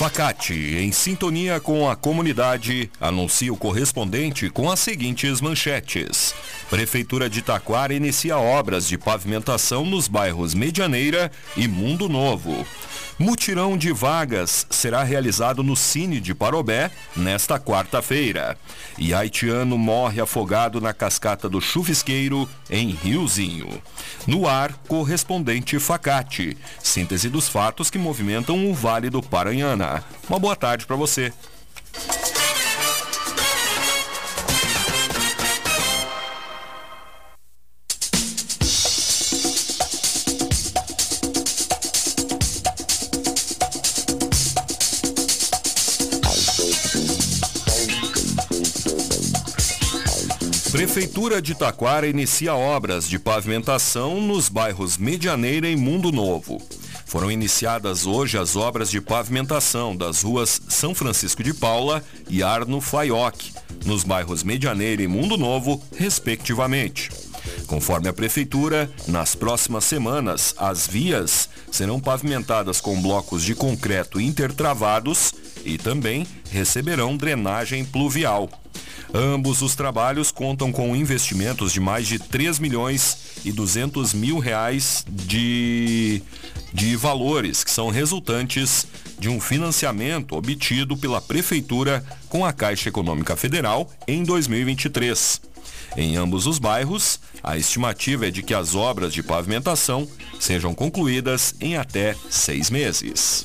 Facate, em sintonia com a comunidade, anuncia o correspondente com as seguintes manchetes. Prefeitura de Taquara inicia obras de pavimentação nos bairros Medianeira e Mundo Novo. Mutirão de vagas será realizado no Cine de Parobé nesta quarta-feira. E haitiano morre afogado na cascata do Chuvisqueiro, em Riozinho. No ar, correspondente Facate. Síntese dos fatos que movimentam o Vale do Paranhana. Uma boa tarde para você. Prefeitura de Taquara inicia obras de pavimentação nos bairros Medianeira e Mundo Novo. Foram iniciadas hoje as obras de pavimentação das ruas São Francisco de Paula e Arno Faioc, nos bairros Medianeira e Mundo Novo, respectivamente. Conforme a Prefeitura, nas próximas semanas, as vias serão pavimentadas com blocos de concreto intertravados e também receberão drenagem pluvial. Ambos os trabalhos contam com investimentos de mais de 3 milhões e 200 mil reais de, de valores que são resultantes de um financiamento obtido pela Prefeitura com a Caixa Econômica Federal em 2023. Em ambos os bairros, a estimativa é de que as obras de pavimentação sejam concluídas em até seis meses.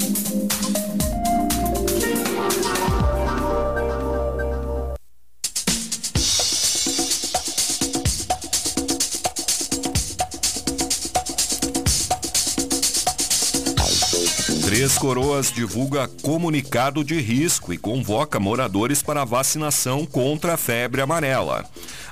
Três Coroas divulga comunicado de risco e convoca moradores para vacinação contra a febre amarela.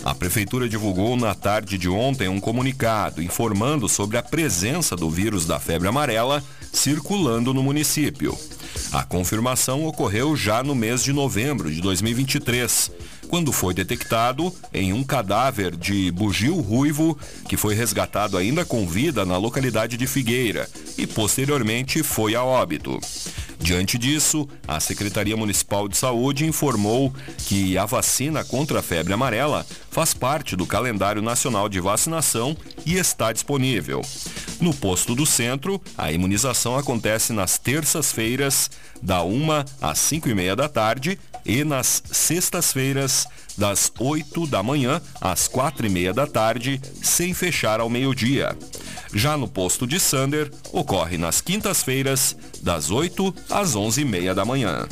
A prefeitura divulgou na tarde de ontem um comunicado informando sobre a presença do vírus da febre amarela circulando no município. A confirmação ocorreu já no mês de novembro de 2023 quando foi detectado em um cadáver de bugio ruivo que foi resgatado ainda com vida na localidade de Figueira e posteriormente foi a óbito. Diante disso, a Secretaria Municipal de Saúde informou que a vacina contra a febre amarela faz parte do calendário nacional de vacinação e está disponível. No posto do centro, a imunização acontece nas terças-feiras, da 1 às 5 e meia da tarde, e nas sextas-feiras, das 8 da manhã às 4 e meia da tarde, sem fechar ao meio-dia. Já no posto de Sander, ocorre nas quintas-feiras, das 8 às 11 e meia da manhã.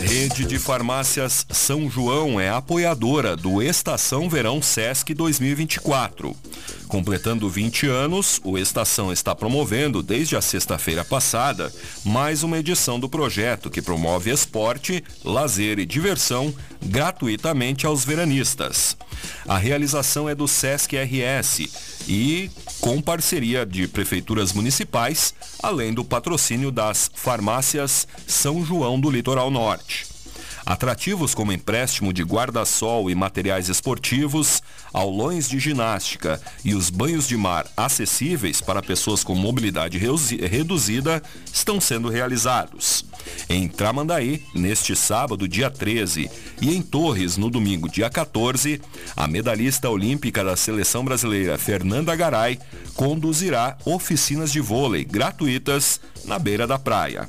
Rede de Farmácias São João é apoiadora do Estação Verão Sesc 2024. Completando 20 anos, o Estação está promovendo, desde a sexta-feira passada, mais uma edição do projeto que promove esporte, lazer e diversão gratuitamente aos veranistas. A realização é do Sesc RS e com parceria de prefeituras municipais, além do patrocínio das farmácias São João do Litoral Norte. Atrativos como empréstimo de guarda-sol e materiais esportivos, aulões de ginástica e os banhos de mar acessíveis para pessoas com mobilidade reduzida estão sendo realizados. Em Tramandaí, neste sábado, dia 13, e em Torres, no domingo, dia 14, a medalhista olímpica da seleção brasileira, Fernanda Garay, conduzirá oficinas de vôlei gratuitas na beira da praia.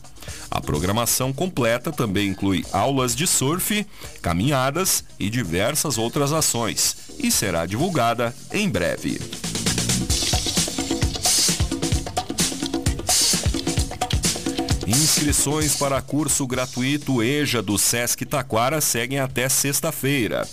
A programação completa também inclui aulas de surf, caminhadas e diversas outras ações e será divulgada em breve. Inscrições para curso gratuito EJA do Sesc Taquara seguem até sexta-feira.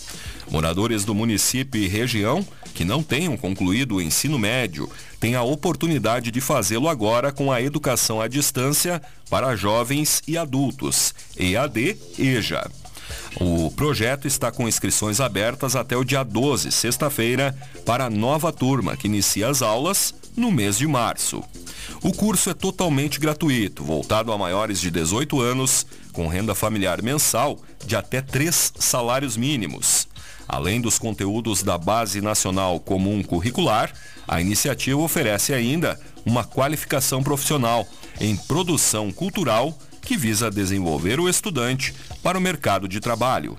Moradores do município e região que não tenham concluído o ensino médio têm a oportunidade de fazê-lo agora com a educação à distância para jovens e adultos, EAD EJA. O projeto está com inscrições abertas até o dia 12, sexta-feira, para a nova turma que inicia as aulas no mês de março. O curso é totalmente gratuito, voltado a maiores de 18 anos, com renda familiar mensal de até três salários mínimos. Além dos conteúdos da Base Nacional Comum Curricular, a iniciativa oferece ainda uma qualificação profissional em produção cultural que visa desenvolver o estudante para o mercado de trabalho.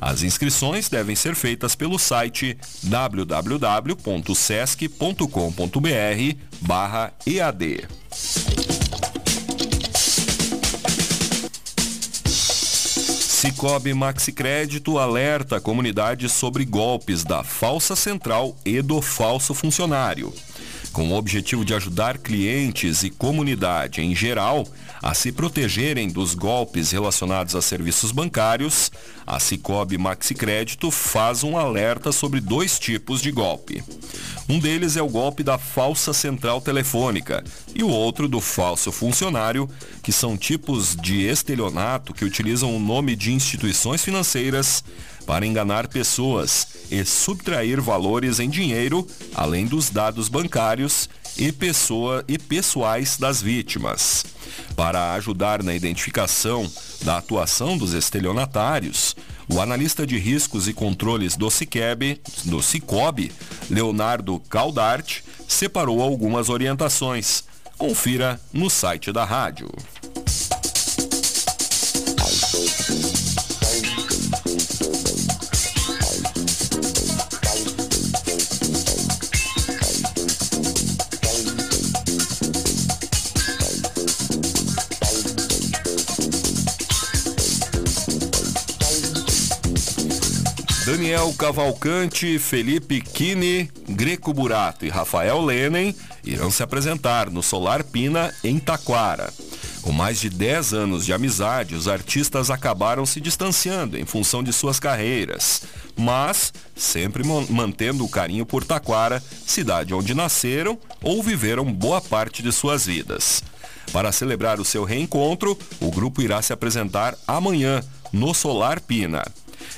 As inscrições devem ser feitas pelo site www.sesc.com.br/ead. Cicobi Maxi Crédito alerta a comunidade sobre golpes da falsa central e do falso funcionário. Com o objetivo de ajudar clientes e comunidade em geral a se protegerem dos golpes relacionados a serviços bancários, a Cicobi Maxi Crédito faz um alerta sobre dois tipos de golpe. Um deles é o golpe da falsa central telefônica e o outro do falso funcionário, que são tipos de estelionato que utilizam o nome de instituições financeiras para enganar pessoas e subtrair valores em dinheiro, além dos dados bancários e, pessoa, e pessoais das vítimas. Para ajudar na identificação da atuação dos estelionatários, o analista de riscos e controles do Ciceb, do Cicobi, Leonardo Caldart, separou algumas orientações. Confira no site da rádio. Daniel Cavalcante, Felipe Kini, Greco Burato e Rafael Lenen irão se apresentar no Solar Pina, em Taquara. Com mais de 10 anos de amizade, os artistas acabaram se distanciando em função de suas carreiras, mas sempre mantendo o carinho por Taquara, cidade onde nasceram ou viveram boa parte de suas vidas. Para celebrar o seu reencontro, o grupo irá se apresentar amanhã no Solar Pina.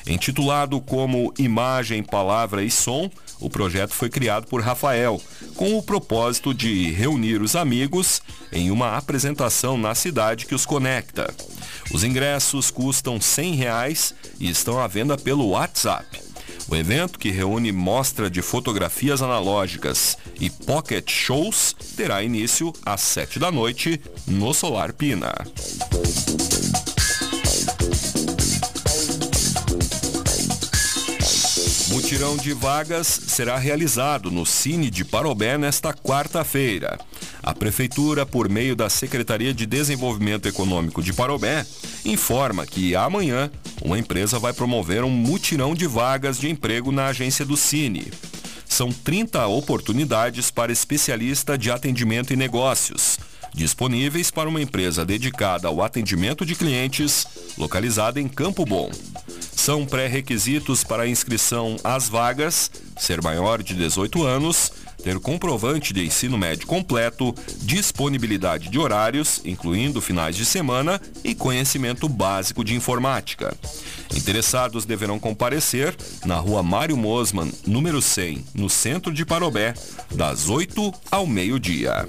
Intitulado como Imagem, Palavra e Som, o projeto foi criado por Rafael, com o propósito de reunir os amigos em uma apresentação na cidade que os conecta. Os ingressos custam 100 reais e estão à venda pelo WhatsApp. O evento, que reúne mostra de fotografias analógicas e pocket shows, terá início às 7 da noite no Solar Pina. Mutirão de vagas será realizado no Cine de Parobé nesta quarta-feira. A Prefeitura, por meio da Secretaria de Desenvolvimento Econômico de Parobé, informa que amanhã uma empresa vai promover um mutirão de vagas de emprego na agência do Cine. São 30 oportunidades para especialista de atendimento e negócios, disponíveis para uma empresa dedicada ao atendimento de clientes, localizada em Campo Bom. São pré-requisitos para a inscrição às vagas, ser maior de 18 anos, ter comprovante de ensino médio completo, disponibilidade de horários, incluindo finais de semana, e conhecimento básico de informática. Interessados deverão comparecer na rua Mário Mosman, número 100, no centro de Parobé, das 8 ao meio-dia.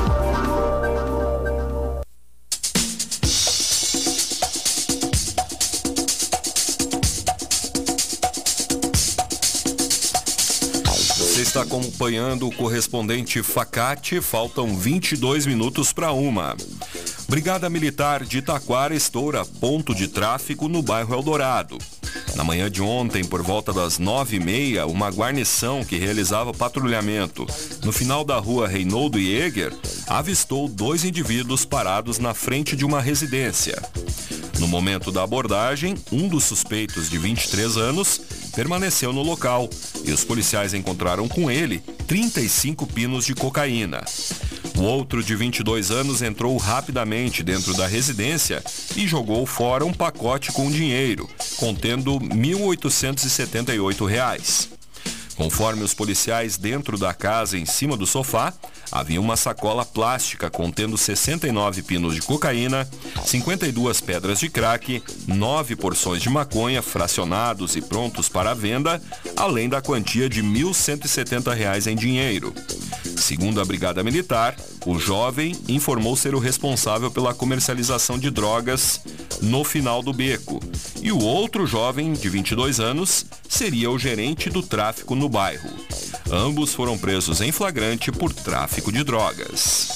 está acompanhando o correspondente Facate. Faltam 22 minutos para uma. Brigada Militar de Taquara estoura ponto de tráfico no bairro Eldorado. Na manhã de ontem, por volta das nove e meia, uma guarnição que realizava patrulhamento no final da rua Reinaldo Jäger avistou dois indivíduos parados na frente de uma residência. No momento da abordagem, um dos suspeitos de 23 anos permaneceu no local e os policiais encontraram com ele 35 pinos de cocaína. O outro, de 22 anos, entrou rapidamente dentro da residência e jogou fora um pacote com dinheiro, contendo R$ 1.878. Conforme os policiais dentro da casa, em cima do sofá, havia uma sacola plástica contendo 69 pinos de cocaína, 52 pedras de crack, 9 porções de maconha fracionados e prontos para venda, além da quantia de R$ 1.170 em dinheiro. Segundo a Brigada Militar, o jovem informou ser o responsável pela comercialização de drogas no final do beco. E o outro jovem, de 22 anos, seria o gerente do tráfico no bairro. Ambos foram presos em flagrante por tráfico de drogas.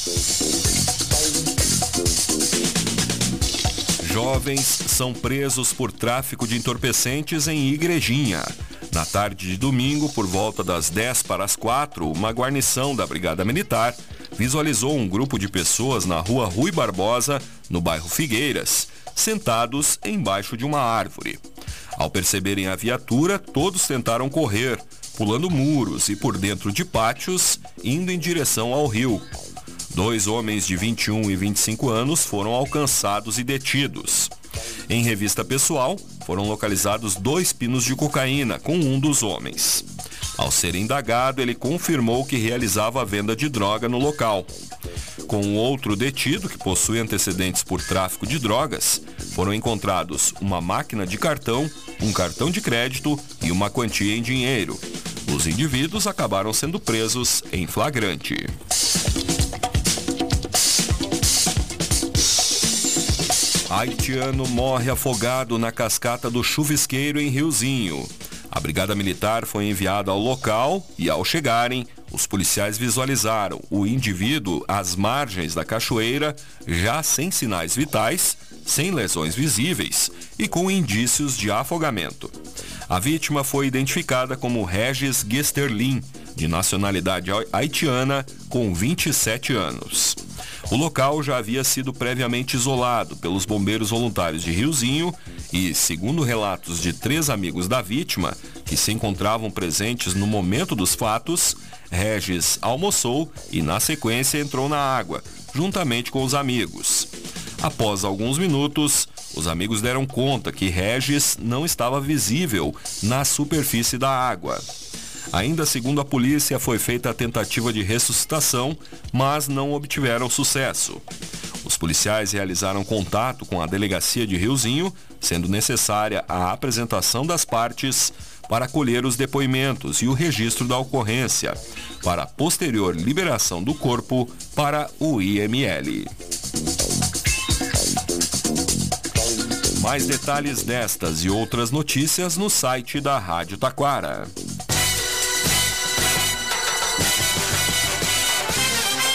Jovens são presos por tráfico de entorpecentes em Igrejinha. Na tarde de domingo, por volta das 10 para as 4, uma guarnição da Brigada Militar visualizou um grupo de pessoas na rua Rui Barbosa, no bairro Figueiras, sentados embaixo de uma árvore. Ao perceberem a viatura, todos tentaram correr, pulando muros e por dentro de pátios, indo em direção ao rio. Dois homens de 21 e 25 anos foram alcançados e detidos. Em revista pessoal, foram localizados dois pinos de cocaína com um dos homens. Ao ser indagado, ele confirmou que realizava a venda de droga no local. Com o outro detido, que possui antecedentes por tráfico de drogas, foram encontrados uma máquina de cartão, um cartão de crédito e uma quantia em dinheiro. Os indivíduos acabaram sendo presos em flagrante. Haitiano morre afogado na cascata do Chuvisqueiro em Riozinho. A Brigada Militar foi enviada ao local e, ao chegarem, os policiais visualizaram o indivíduo às margens da cachoeira, já sem sinais vitais, sem lesões visíveis e com indícios de afogamento. A vítima foi identificada como Regis Gesterlin, de nacionalidade haitiana, com 27 anos. O local já havia sido previamente isolado pelos bombeiros voluntários de Riozinho e, segundo relatos de três amigos da vítima, que se encontravam presentes no momento dos fatos, Regis almoçou e, na sequência, entrou na água, juntamente com os amigos. Após alguns minutos, os amigos deram conta que Regis não estava visível na superfície da água. Ainda segundo a polícia, foi feita a tentativa de ressuscitação, mas não obtiveram sucesso. Os policiais realizaram contato com a delegacia de Riozinho, sendo necessária a apresentação das partes para colher os depoimentos e o registro da ocorrência, para posterior liberação do corpo para o IML. Mais detalhes destas e outras notícias no site da Rádio Taquara.